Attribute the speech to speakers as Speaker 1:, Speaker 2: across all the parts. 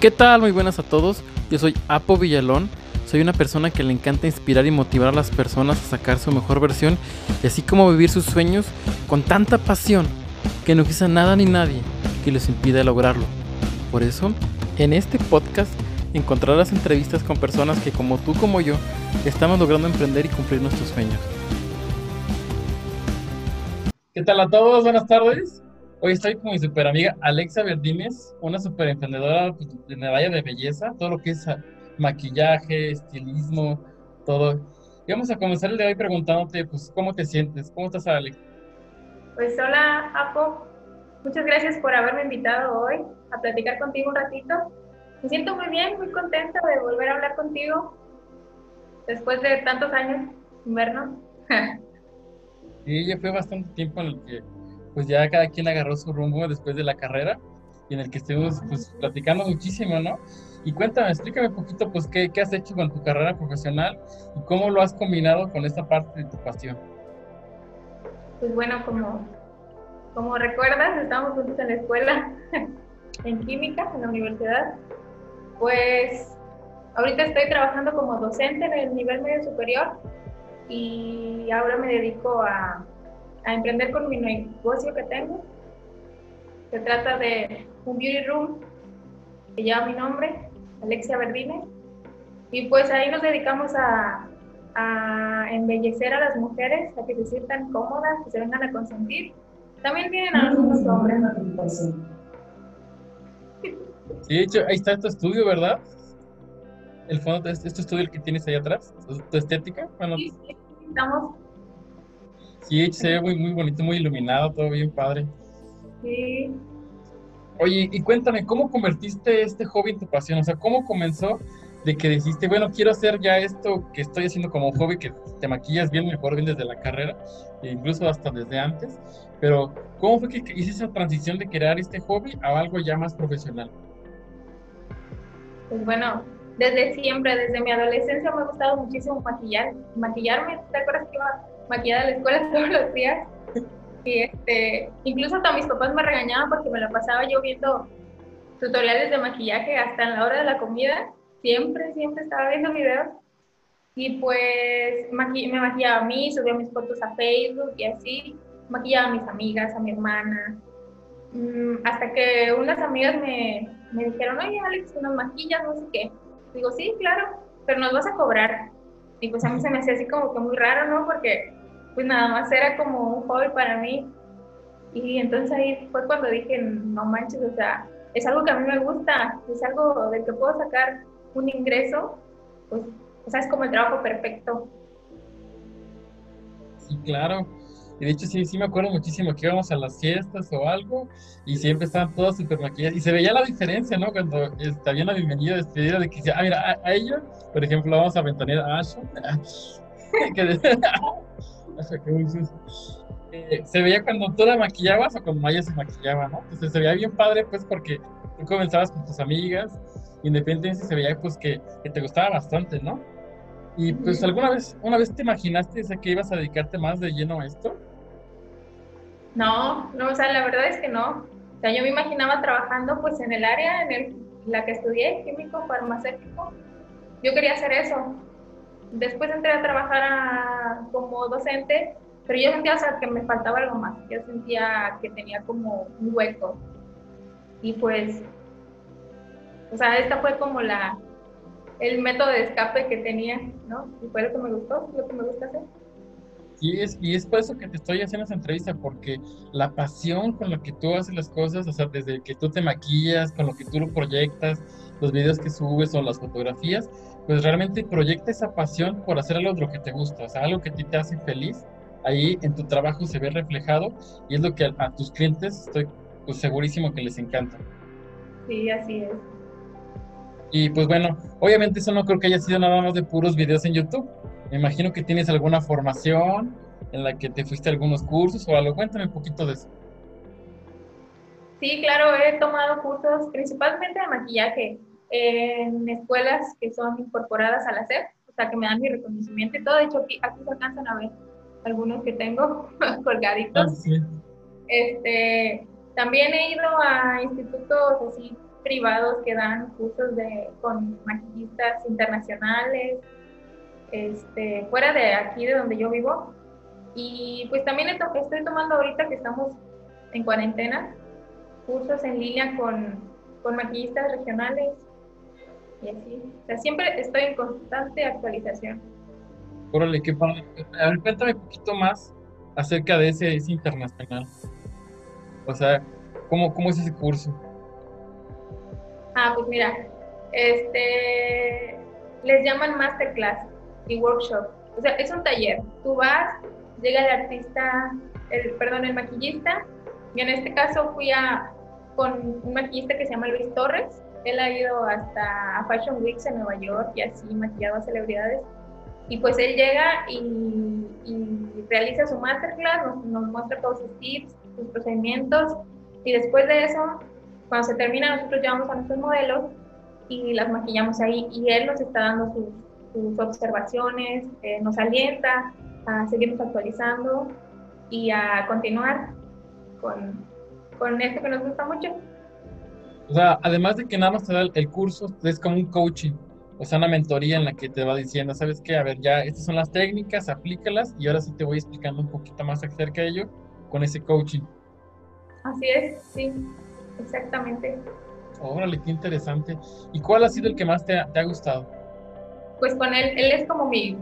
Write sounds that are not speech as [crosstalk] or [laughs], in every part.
Speaker 1: ¿Qué tal? Muy buenas a todos. Yo soy Apo Villalón. Soy una persona que le encanta inspirar y motivar a las personas a sacar su mejor versión y así como vivir sus sueños con tanta pasión que no quizá nada ni nadie que les impida lograrlo. Por eso, en este podcast encontrarás entrevistas con personas que como tú como yo estamos logrando emprender y cumplir nuestros sueños. ¿Qué tal a todos? Buenas tardes. Hoy estoy con mi super amiga Alexa Verdines, una super emprendedora pues, en la área de belleza, todo lo que es ah, maquillaje, estilismo, todo. Y vamos a comenzar el de hoy preguntándote, pues, ¿cómo te sientes? ¿Cómo estás, Alex?
Speaker 2: Pues hola, Apo. Muchas gracias por haberme invitado hoy a platicar contigo un ratito. Me siento muy bien, muy contenta de volver a hablar contigo después de tantos años sin vernos. [laughs]
Speaker 1: sí, ya fue bastante tiempo en el que pues ya cada quien agarró su rumbo después de la carrera y en el que estuvimos pues platicando muchísimo, ¿no? Y cuéntame, explícame un poquito pues qué, qué has hecho con tu carrera profesional y cómo lo has combinado con esta parte de tu pasión.
Speaker 2: Pues bueno, como, como recuerdas, estamos juntos en la escuela, [laughs] en química, en la universidad. Pues ahorita estoy trabajando como docente en el nivel medio superior y ahora me dedico a a emprender con mi negocio que tengo. Se trata de un beauty room que lleva mi nombre, Alexia Verdine. Y pues ahí nos dedicamos a, a embellecer a las mujeres, a que se sientan cómodas, que se vengan a consentir. También tienen a algunos hombres.
Speaker 1: Sí, de hecho, ahí está tu estudio, ¿verdad? El fondo de este, este estudio el que tienes ahí atrás, tu estética.
Speaker 2: Bueno, sí, sí, estamos
Speaker 1: Sí, se ve muy, muy bonito, muy iluminado, todo bien padre.
Speaker 2: Sí.
Speaker 1: Oye, y cuéntame, ¿cómo convertiste este hobby en tu pasión? O sea, ¿cómo comenzó de que dijiste, bueno, quiero hacer ya esto que estoy haciendo como hobby, que te maquillas bien, mejor bien desde la carrera, e incluso hasta desde antes, pero ¿cómo fue que hiciste esa transición de crear este hobby a algo ya más profesional?
Speaker 2: Pues bueno, desde siempre, desde mi adolescencia me ha gustado muchísimo maquillar, maquillarme. ¿Te acuerdas que iba maquillada a la escuela [laughs] todos los días. Y este, incluso hasta mis papás me regañaban porque me la pasaba yo viendo tutoriales de maquillaje hasta en la hora de la comida. Siempre, siempre estaba viendo videos. Y pues me maquillaba a mí, subía mis fotos a Facebook y así. Maquillaba a mis amigas, a mi hermana. Mm, hasta que unas amigas me, me dijeron, oye Alex, nos maquillas, no sé qué. Digo, sí, claro, pero nos vas a cobrar. Y pues a mí se me hacía así como que muy raro, ¿no? Porque pues nada más era como un hobby para mí. Y entonces ahí fue cuando dije, no manches, o sea, es algo que a mí me gusta, es algo del que puedo sacar un ingreso, pues, o sea, es como el trabajo perfecto.
Speaker 1: Sí, claro. Y de hecho sí, sí me acuerdo muchísimo que íbamos a las fiestas o algo y siempre estaban todas súper maquilladas. Y se veía la diferencia, ¿no? Cuando este, había una bienvenida despedida de que, ah, mira, a, ella, por ejemplo, vamos a ventanear a Asha. [laughs] [laughs] eh, se veía cuando tú la maquillabas o cuando ella se maquillaba, ¿no? Entonces se veía bien padre, pues, porque tú comenzabas con tus amigas, independientemente se veía, pues, que, te gustaba bastante, ¿no? Y, pues, ¿alguna vez, una vez te imaginaste que ibas a dedicarte más de lleno a esto?
Speaker 2: No, no, o sea, la verdad es que no. O sea, yo me imaginaba trabajando, pues, en el área en la que estudié, químico, farmacéutico. Yo quería hacer eso, Después entré a trabajar como docente, pero yo sentía que me faltaba algo más. Yo sentía que tenía como un hueco. Y pues, o sea, esta fue como la, el método de escape que tenía, ¿no? Y fue lo que me gustó, lo que me gusta hacer.
Speaker 1: Y es, y es por eso que te estoy haciendo esa entrevista, porque la pasión con la que tú haces las cosas, o sea, desde que tú te maquillas, con lo que tú lo proyectas, los videos que subes o las fotografías, pues realmente proyecta esa pasión por hacer algo de lo que te gusta, o sea, algo que a ti te hace feliz, ahí en tu trabajo se ve reflejado y es lo que a, tus clientes estoy pues, segurísimo que les encanta.
Speaker 2: Sí, así es.
Speaker 1: Y pues bueno, obviamente eso no creo que haya sido nada más de puros videos en YouTube. Me imagino que tienes alguna formación en la que te fuiste a algunos cursos o algo. Cuéntame un poquito de eso.
Speaker 2: Sí, claro, he tomado cursos principalmente de maquillaje en escuelas que son incorporadas a la SEP, o sea, que me dan mi reconocimiento y todo. De hecho, aquí, aquí se alcanzan a ver algunos que tengo [laughs] colgaditos. Ah, este, también he ido a institutos así privados que dan cursos de, con maquillistas internacionales, este, fuera de aquí, de donde yo vivo. Y pues también estoy tomando ahorita que estamos en cuarentena, cursos en línea con, con maquillistas regionales y así. O sea, siempre estoy en constante actualización.
Speaker 1: Órale, qué padre. A ver, cuéntame un poquito más acerca de ese, ese internacional. O sea, ¿cómo, ¿cómo es ese curso?
Speaker 2: Ah, pues mira, este, les llaman masterclass y workshop. O sea, es un taller. Tú vas, llega el artista, el, perdón, el maquillista, y en este caso fui a, con un maquillista que se llama Luis Torres. Él ha ido hasta Fashion Weeks en Nueva York y así maquillado a celebridades. Y pues él llega y, realiza su masterclass, nos, nos, muestra todos sus tips, sus procedimientos. Y después de eso, cuando se termina, nosotros llevamos a nuestros modelos y las maquillamos ahí. Y él nos está dando sus, sus observaciones, eh, nos alienta a seguirnos actualizando y a continuar con, con esto que nos gusta mucho.
Speaker 1: O sea, además de que nada más te da el, curso, es como un coaching, o sea, una mentoría en la que te va diciendo, ¿sabes qué? A ver, ya, estas son las técnicas, aplícalas y ahora sí te voy explicando un poquito más acerca de ello con ese coaching.
Speaker 2: Así es, sí, exactamente.
Speaker 1: Órale, qué interesante. ¿Y cuál ha sido el que más te ha, te ha gustado?
Speaker 2: Pues con él, él es como mi,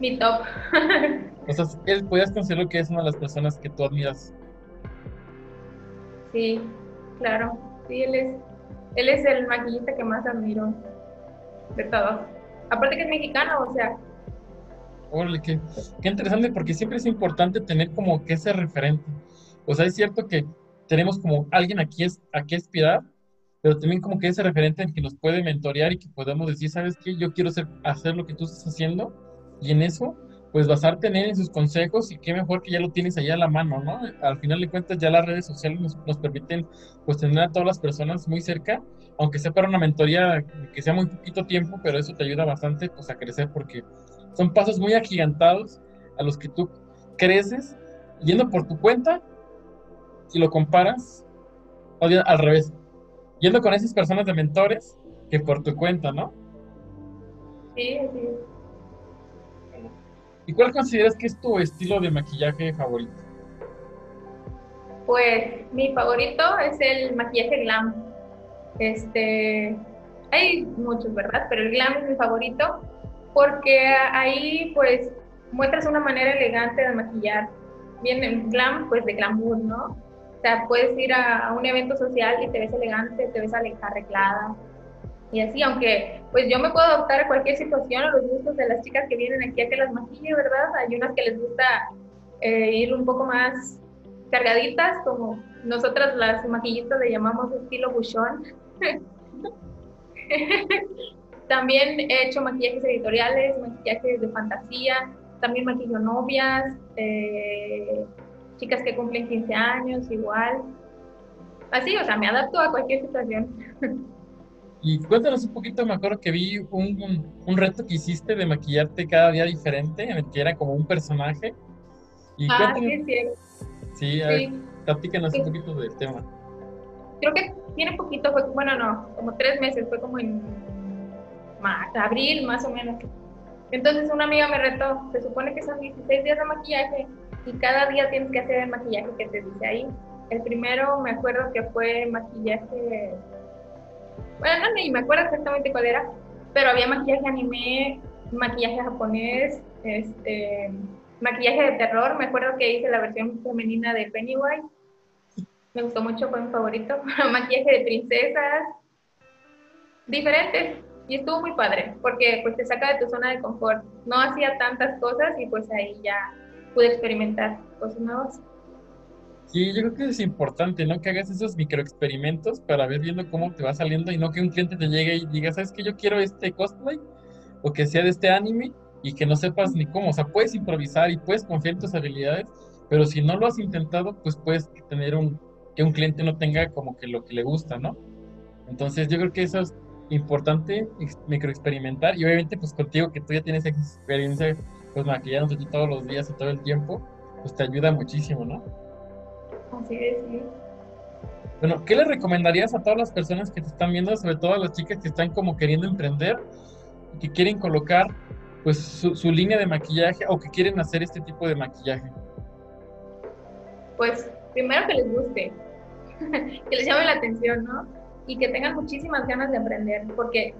Speaker 2: mi top.
Speaker 1: o sea, él podías considerar que es una de las personas que tú admiras.
Speaker 2: Sí, claro. Sí, él es, él es el maquillista que más admiro de todos. Aparte que es mexicano, o sea.
Speaker 1: Órale, qué, qué interesante, porque siempre es importante tener como que ese referente. O sea, es cierto que tenemos como alguien aquí es, a qué aspirar, pero también como que ese referente en que nos puede mentorear y que podemos decir, ¿sabes qué? Yo quiero hacer, hacer lo que tú estás haciendo y en eso, pues basarte en sus consejos y qué mejor que ya lo tienes allá a la mano, ¿no? Al final de cuentas ya las redes sociales nos, nos permiten pues tener a todas las personas muy cerca, aunque sea para una mentoría que sea muy poquito tiempo, pero eso te ayuda bastante pues a crecer porque son pasos muy agigantados a los que tú creces yendo por tu cuenta y lo comparas, o al revés, yendo con esas personas de mentores que por tu cuenta, ¿no?
Speaker 2: Sí, sí.
Speaker 1: ¿Y cuál consideras que es tu estilo de maquillaje favorito?
Speaker 2: Pues mi favorito es el maquillaje glam. Este, hay muchos, ¿verdad? Pero el glam es mi favorito porque ahí pues muestras una manera elegante de maquillar. Bien, el glam pues de glamour, ¿no? O sea, puedes ir a, un evento social y te ves elegante, te ves arreglada. Y así, aunque pues yo me puedo adaptar a cualquier situación, a los gustos de las chicas que vienen aquí a que las maquille, ¿verdad? Hay unas que les gusta eh, ir un poco más cargaditas, como nosotras las maquillistas le llamamos estilo buchón. [laughs] también he hecho maquillajes editoriales, maquillajes de fantasía, también maquillo novias, eh, chicas que cumplen 15 años, igual. Así, o sea, me adapto a cualquier situación. [laughs]
Speaker 1: Y cuéntanos un poquito, me acuerdo que vi un, un, reto que hiciste de maquillarte cada día diferente, en el que era como un personaje.
Speaker 2: Y ah, sí,
Speaker 1: sí. a sí. platícanos un poquito del tema.
Speaker 2: Creo que tiene poquito, fue, bueno, no, como tres meses, fue como en abril más o menos. Entonces una amiga me retó, se supone que son 16 días de maquillaje y cada día tienes que hacer el maquillaje que te dice ahí. El primero me acuerdo que fue maquillaje, bueno, no, ni me acuerdo exactamente cuál era, pero había maquillaje anime, maquillaje japonés, este, maquillaje de terror, me acuerdo que hice la versión femenina de Pennywise, me gustó mucho, fue mi favorito, [laughs] maquillaje de princesas, diferentes, y estuvo muy padre, porque pues te saca de tu zona de confort, no hacía tantas cosas y pues ahí ya pude experimentar cosas nuevas.
Speaker 1: Sí, yo creo que es importante, ¿no? Que hagas esos microexperimentos para ver viendo cómo te va saliendo y no que un cliente te llegue y diga, ¿sabes qué? Yo quiero este cosplay o que sea de este anime y que no sepas ni cómo. O sea, puedes improvisar y puedes confiar en tus habilidades, pero si no lo has intentado, pues puedes tener un, que un cliente no tenga como que lo que le gusta, ¿no? Entonces yo creo que eso es importante, microexperimentar y obviamente pues contigo que tú ya tienes experiencia pues maquillarnos aquí todos los días y todo el tiempo, pues te ayuda muchísimo, ¿no?
Speaker 2: Sí.
Speaker 1: Bueno, ¿qué le recomendarías a todas las personas que te están viendo, sobre todo a las chicas que están como queriendo emprender, que quieren colocar pues su, línea de maquillaje o que quieren hacer este tipo de maquillaje?
Speaker 2: Pues primero que les guste, [laughs] que les llame la atención, ¿no? Y que tengan muchísimas ganas de emprender, porque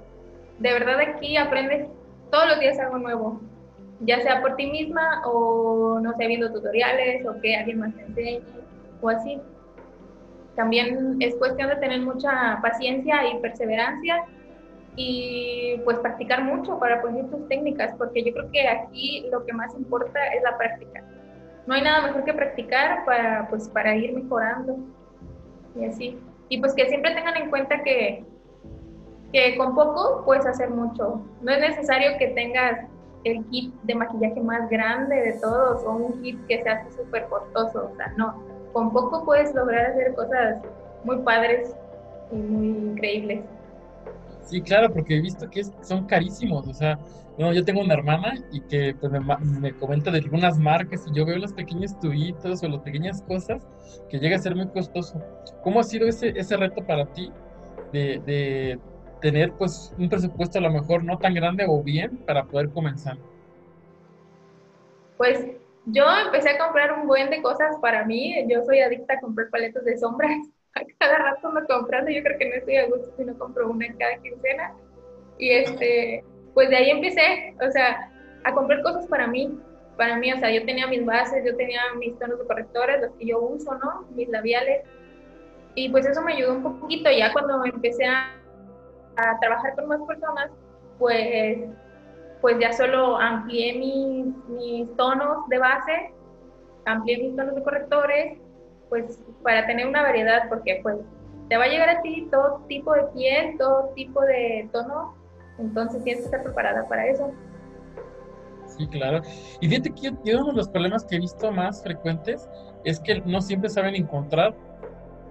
Speaker 2: de verdad aquí aprendes todos los días algo nuevo, ya sea por ti misma o no sé, viendo tutoriales o que alguien más te enseñe o así. También es cuestión de tener mucha paciencia y perseverancia y pues practicar mucho para pulir tus técnicas, porque yo creo que aquí lo que más importa es la práctica. No hay nada mejor que practicar para, pues, para ir mejorando y así. Y pues que siempre tengan en cuenta que, que con poco puedes hacer mucho. No es necesario que tengas el kit de maquillaje más grande de todos o un kit que se hace súper costoso, o sea, no con poco puedes lograr hacer cosas muy padres y muy increíbles.
Speaker 1: Sí, claro, porque he visto que son carísimos, o sea, bueno, yo tengo una hermana y que pues, me, comenta de algunas marcas y yo veo los pequeños tubitos o las pequeñas cosas que llega a ser muy costoso. ¿Cómo ha sido ese, ese reto para ti de, de tener pues un presupuesto a lo mejor no tan grande o bien para poder comenzar?
Speaker 2: Pues yo empecé a comprar un buen de cosas para mí. Yo soy adicta a comprar paletas de sombras. [laughs] A cada rato me comprando. Yo creo que no estoy a gusto si no compro una en cada quincena. Y este, pues de ahí empecé, o sea, a comprar cosas para mí. Para mí, o sea, yo tenía mis bases, yo tenía mis tonos de correctores, los que yo uso, ¿no? Mis labiales. Y pues eso me ayudó un poquito. Ya cuando empecé a, a trabajar con más personas, pues pues ya solo amplié mis, mis tonos de base, amplié mis tonos de correctores, pues para tener una variedad, porque pues te va a llegar a ti todo tipo de piel, todo tipo de tono, entonces tienes que estar preparada para eso.
Speaker 1: Sí, claro. Y fíjate que uno de los problemas que he visto más frecuentes es que no siempre saben encontrar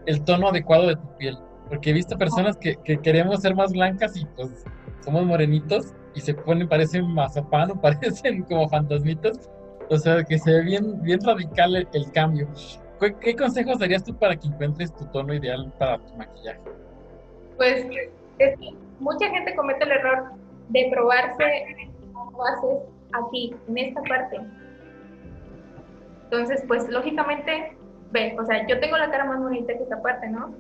Speaker 1: el tono adecuado de tu piel. Porque he visto personas que, que queremos ser más blancas y pues somos morenitos y se ponen, parecen mazapán [laughs] o parecen como fantasmitas. O sea, que se ve bien, bien radical el, cambio. ¿Qué, consejos darías tú para que encuentres tu tono ideal para tu maquillaje?
Speaker 2: Pues es que mucha gente comete el error de probarse bases aquí, en esta parte. Entonces, pues lógicamente, ve, o sea, yo tengo la cara más bonita que esta parte, ¿no?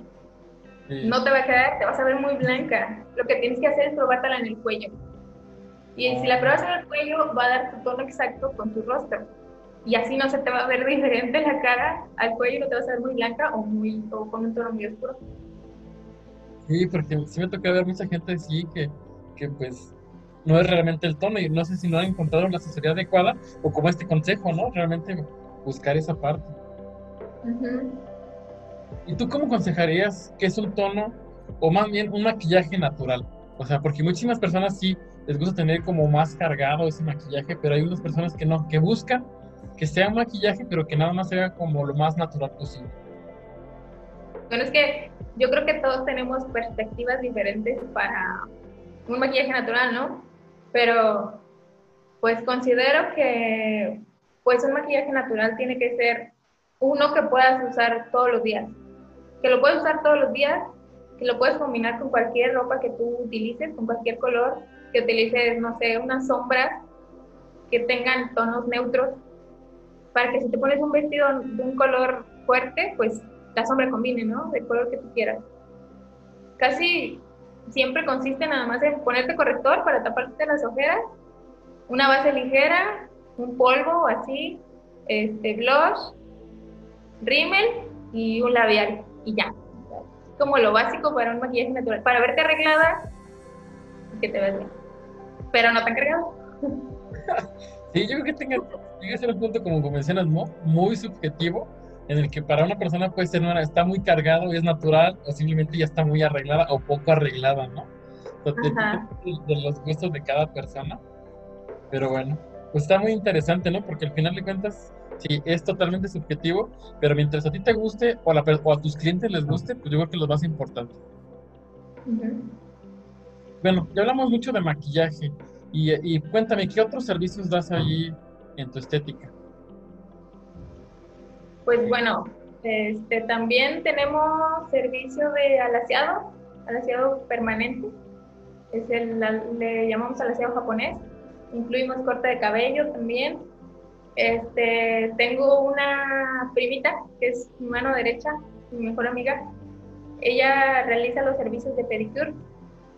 Speaker 2: No te va a quedar, te vas a ver muy blanca. Lo que tienes que hacer es probártela en el cuello. Y si la pruebas en el cuello, va a dar tu tono exacto con tu rostro. Y así no se te va a ver [laughs] diferente la cara al cuello, no te vas a ver muy blanca o, muy, o con un tono muy oscuro.
Speaker 1: Sí, porque sí me toca ver mucha gente así que, que pues no es realmente el tono y no sé si no han encontrado la asesoría adecuada o como este consejo, ¿no? Realmente buscar esa parte. ¿Y tú cómo aconsejarías que es un tono o más bien un maquillaje natural? O sea, porque muchísimas personas sí les gusta tener como más cargado ese maquillaje, pero hay unas personas que no, que buscan que sea un maquillaje, pero que nada más sea como lo más natural posible.
Speaker 2: Bueno, es que yo creo que todos tenemos perspectivas diferentes para un maquillaje natural, ¿no? Pero pues considero que pues un maquillaje natural tiene que ser uno que puedas usar todos los días. Que lo puedes usar todos los días, que lo puedes combinar con cualquier ropa que tú utilices, con cualquier color, que utilices, no sé, unas sombras que tengan tonos neutros, para que si te pones un vestido de un color fuerte, pues la sombra combine, ¿no? Del color que tú quieras. Casi siempre consiste nada más en ponerte corrector para taparte las ojeras, una base ligera, un polvo así, este blush, rímel y un labial y ya. Como lo básico para un maquillaje natural, para verte arreglada y que te veas bien pero no tan cargado.
Speaker 1: sí, yo creo que tenga, llega a ser un punto, como mencionas, muy subjetivo, en el que para una persona puede ser, una, está muy cargado y es natural, o simplemente ya está muy arreglada o poco arreglada, ¿no? de los gustos de cada persona. Pero bueno, pues está muy interesante, ¿no? Porque al final de cuentas, sí, es totalmente subjetivo, pero mientras a ti te guste o, a tus clientes les guste, pues yo creo que es lo más importante. Bueno, ya hablamos mucho de maquillaje. Y, cuéntame, ¿qué otros servicios das ahí en tu estética?
Speaker 2: Pues bueno, Este, también tenemos servicio de alaciado, alaciado permanente. Es el, le llamamos alaciado japonés. Incluimos corte de cabello también. Este, tengo una primita que es mi mano derecha, mi mejor amiga. Ella realiza los servicios de pedicure,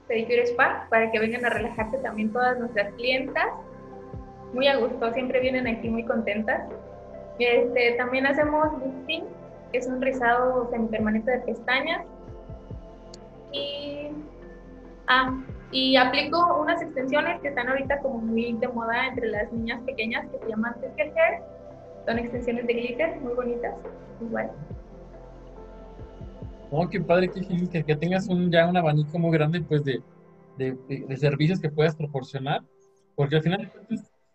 Speaker 2: pedicure spa, para que vengan a relajarse también todas nuestras clientas. Muy a gusto, siempre vienen aquí muy contentas. Este, también hacemos lifting, es un rizado semipermanente de pestañas. Y, ah, y aplico unas extensiones que están ahorita como muy de moda entre las niñas pequeñas que se llaman Skirt Hair. Son extensiones de glitter muy bonitas. Igual.
Speaker 1: Oh, qué padre, que, que tengas un, ya un abanico muy grande pues de, de, de, servicios que puedas proporcionar, porque al final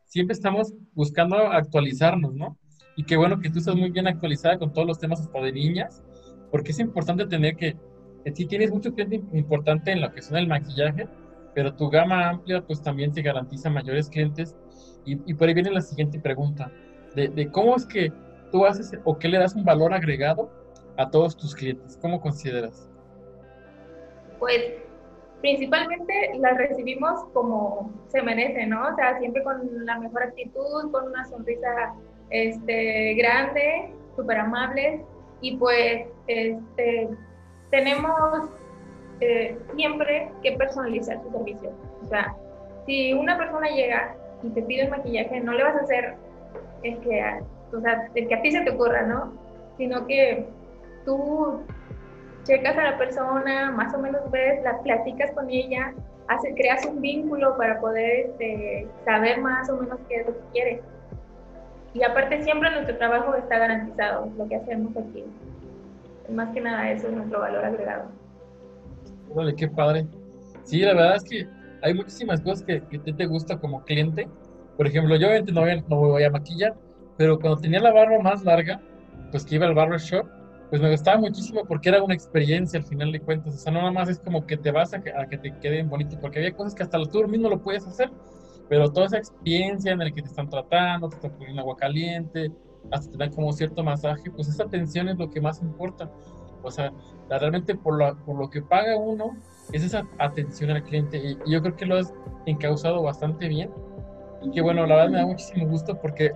Speaker 1: siempre estamos buscando actualizarnos, ¿no? Y qué bueno que tú estás muy bien actualizada con todos los temas hasta de niñas, porque es importante tener que, si tienes mucho cliente importante en lo que son el maquillaje, pero tu gama amplia pues también te garantiza mayores clientes. Y, y por ahí viene la siguiente pregunta, de, de cómo es que tú haces o qué le das un valor agregado a todos tus clientes? ¿Cómo consideras?
Speaker 2: Pues principalmente las recibimos como se merece, ¿no? O sea, siempre con la mejor actitud, con una sonrisa este, grande, súper amables y pues este, tenemos eh, siempre que personalizar su servicio. O sea, si una persona llega y te pide un maquillaje, no le vas a hacer el que, o sea, el que a ti se te ocurra, ¿no? Sino que tú checas a la persona, más o menos ves, la platicas con ella, hace, creas un vínculo para poder este, saber más o menos qué es lo que quieres. Y aparte siempre nuestro trabajo está garantizado, lo que hacemos aquí. Más que nada eso es nuestro valor agregado.
Speaker 1: Vale, qué padre. Sí, la verdad es que hay muchísimas cosas que, que te, te gusta como cliente. Por ejemplo, yo no voy, no voy a maquillar, pero cuando tenía la barba más larga, pues que iba al barber shop, pues me gustaba muchísimo porque era una experiencia al final de cuentas. O sea, no nada más es como que te vas a que, a que te queden bonito, porque había cosas que hasta tú mismo lo puedes hacer, pero toda esa experiencia en la que te están tratando, te están poniendo agua caliente, hasta te dan como cierto masaje, pues esa atención es lo que más importa. O sea, realmente por lo, por lo que paga uno es esa atención al cliente y yo creo que lo has encauzado bastante bien y que bueno, la verdad me da muchísimo gusto porque eh,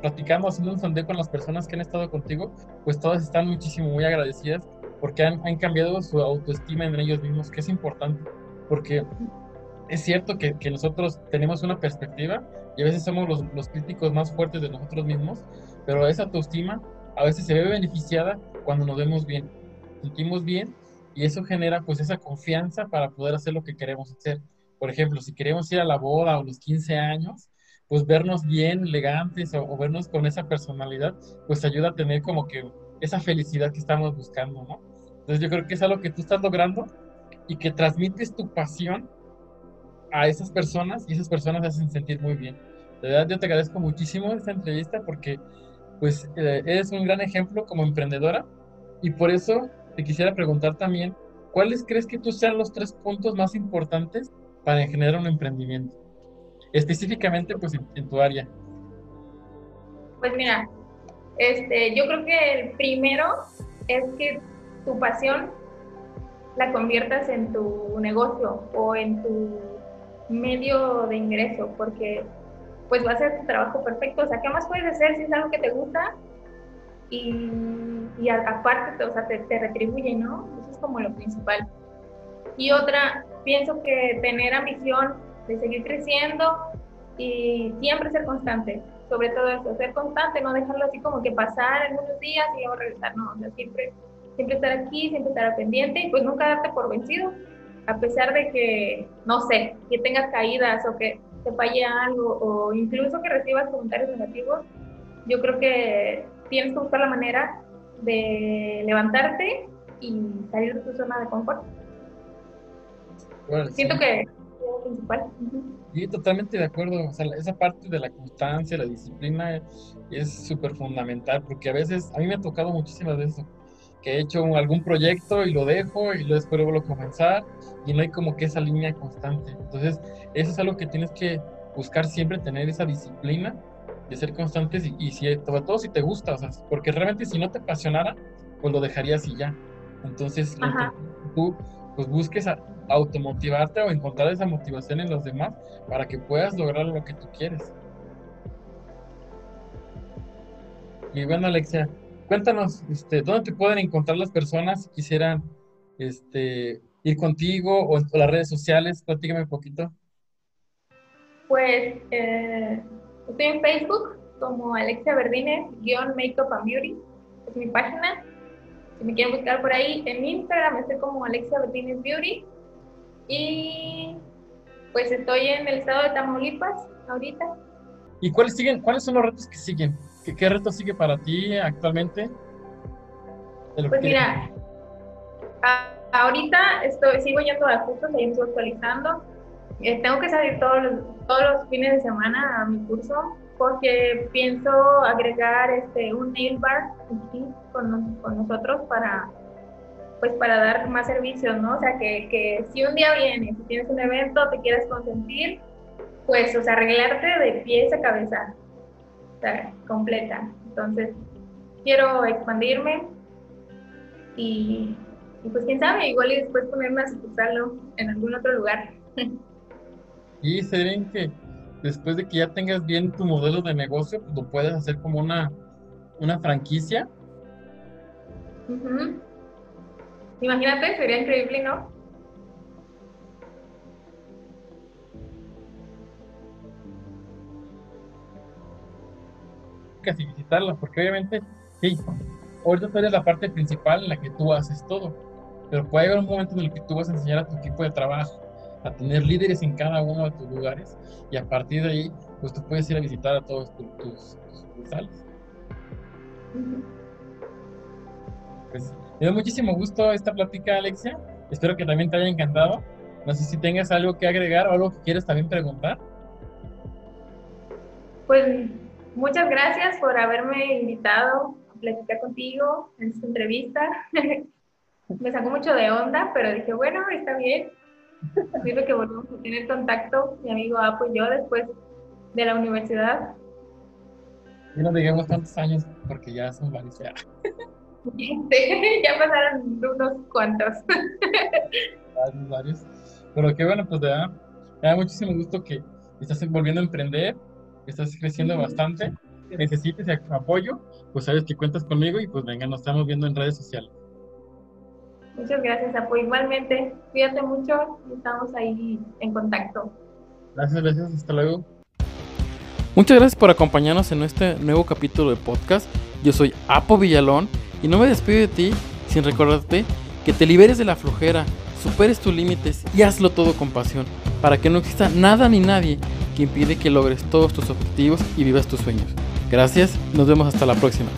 Speaker 1: platicando, haciendo un sondeo con las personas que han estado contigo, pues todas están muchísimo, muy agradecidas porque han, han cambiado su autoestima en ellos mismos, que es importante, porque es cierto que, que, nosotros tenemos una perspectiva y a veces somos los, los, críticos más fuertes de nosotros mismos, pero esa autoestima a veces se ve beneficiada cuando nos vemos bien, sentimos bien y eso genera pues esa confianza para poder hacer lo que queremos hacer. Por ejemplo, si queremos ir a la boda o los 15 años, pues vernos bien elegantes o, vernos con esa personalidad, pues ayuda a tener como que esa felicidad que estamos buscando, ¿no? Entonces yo creo que es algo que tú estás logrando y que transmites tu pasión a esas personas y esas personas te hacen sentir muy bien. De verdad yo te agradezco muchísimo esta entrevista porque pues eh, eres un gran ejemplo como emprendedora y por eso te quisiera preguntar también, ¿cuáles crees que tú sean los tres puntos más importantes para generar un emprendimiento? Específicamente, pues, en, tu área.
Speaker 2: Pues mira, este, yo creo que el primero es que tu pasión la conviertas en tu negocio o en tu medio de ingreso, porque pues va a ser tu trabajo perfecto. O sea, ¿qué más puedes hacer si es algo que te gusta? Y, y aparte, o sea, te, te retribuye, ¿no? Eso es como lo principal. Y otra, pienso que tener ambición de seguir creciendo y siempre ser constante, sobre todo eso, ser constante, no dejarlo así como que pasar algunos días y luego regresar, no, siempre, siempre estar aquí, siempre estar pendiente y pues nunca darte por vencido, a pesar de que, no sé, que tengas caídas o que te falle algo o incluso que recibas comentarios negativos, yo creo que tienes que buscar la manera de levantarte y salir de tu zona de confort. Siento que principal.
Speaker 1: Sí, totalmente de acuerdo. O sea, esa parte de la constancia, la disciplina es súper fundamental porque a veces, a mí me ha tocado muchísimas veces que he hecho algún proyecto y lo dejo y luego después vuelvo a comenzar y no hay como que esa línea constante. Entonces, eso es algo que tienes que buscar siempre, tener esa disciplina de ser constantes y, y si, sobre todo si te gusta, o sea, porque realmente si no te apasionara, pues lo dejarías y ya. Entonces, tú pues busques automotivarte o encontrar esa motivación en los demás para que puedas lograr lo que tú quieres. Y bueno, Alexia, cuéntanos, este, ¿dónde te pueden encontrar las personas si quisieran este, ir contigo o las redes sociales? Platícame un poquito.
Speaker 2: Pues eh, estoy en Facebook como Alexia Verdines, guion Makeup and Beauty, es mi página. Si me quieren buscar por ahí, en Instagram estoy como Alexia Verdines Beauty. Y pues estoy en el estado de Tamaulipas ahorita.
Speaker 1: ¿Y cuáles siguen? ¿Cuáles son los retos que siguen? ¿Qué, qué reto sigue para ti actualmente?
Speaker 2: Pues mira, ahorita estoy, sigo yendo a cursos, ahí estoy actualizando. Eh, tengo que salir todos los, todos los fines de semana a mi curso porque pienso agregar este, un nail bar aquí con, nosotros para, pues, para dar más servicios, ¿no? O sea, que, que si un día vienes, si tienes un evento, te quieres consentir, pues, o sea, arreglarte de pies a cabeza, o sea, completa. Entonces, quiero expandirme y, pues quién sabe, igual y después ponerme a sucursarlo en algún otro lugar.
Speaker 1: Y se ven que después de que ya tengas bien tu modelo de negocio, lo puedes hacer como una, una franquicia.
Speaker 2: Imagínate, sería increíble, ¿no?
Speaker 1: Casi visitarla, porque obviamente, sí, ahorita tú eres la parte principal en la que tú haces todo, pero puede haber un momento en el que tú vas a enseñar a tu equipo de trabajo a tener líderes en cada uno de tus lugares y a partir de ahí, pues tú puedes ir a visitar a todos tus, tus, Pues me da muchísimo gusto esta plática, Alexia. Espero que también te haya encantado. No sé si tengas algo que agregar o algo que quieras también preguntar.
Speaker 2: Pues muchas gracias por haberme invitado a platicar contigo en esta entrevista. [laughs] me sacó mucho de onda, pero dije, bueno, está bien. [laughs] Sirve que volvemos a tener contacto, mi amigo Apo y yo, después de la universidad.
Speaker 1: Y no digamos tantos años, porque ya son varios [laughs] ya. [laughs]
Speaker 2: ya pasaron unos cuantos.
Speaker 1: varios, varios. Pero qué bueno, pues da, me da muchísimo gusto que estás volviendo a emprender, estás creciendo bastante. Necesites apoyo, pues sabes que cuentas conmigo y pues venga, nos estamos viendo en redes sociales.
Speaker 2: Muchas gracias, Apo. Igualmente, cuídate mucho y estamos ahí en contacto.
Speaker 1: Gracias, gracias. Hasta luego.
Speaker 3: Muchas gracias por acompañarnos en este nuevo capítulo de podcast. Yo soy Apo Villalón y no me despido de ti sin recordarte que te liberes de la flojera, superes tus límites y hazlo todo con pasión, para que no exista nada ni nadie que impide que logres todos tus objetivos y vivas tus sueños. Gracias, nos vemos hasta la próxima.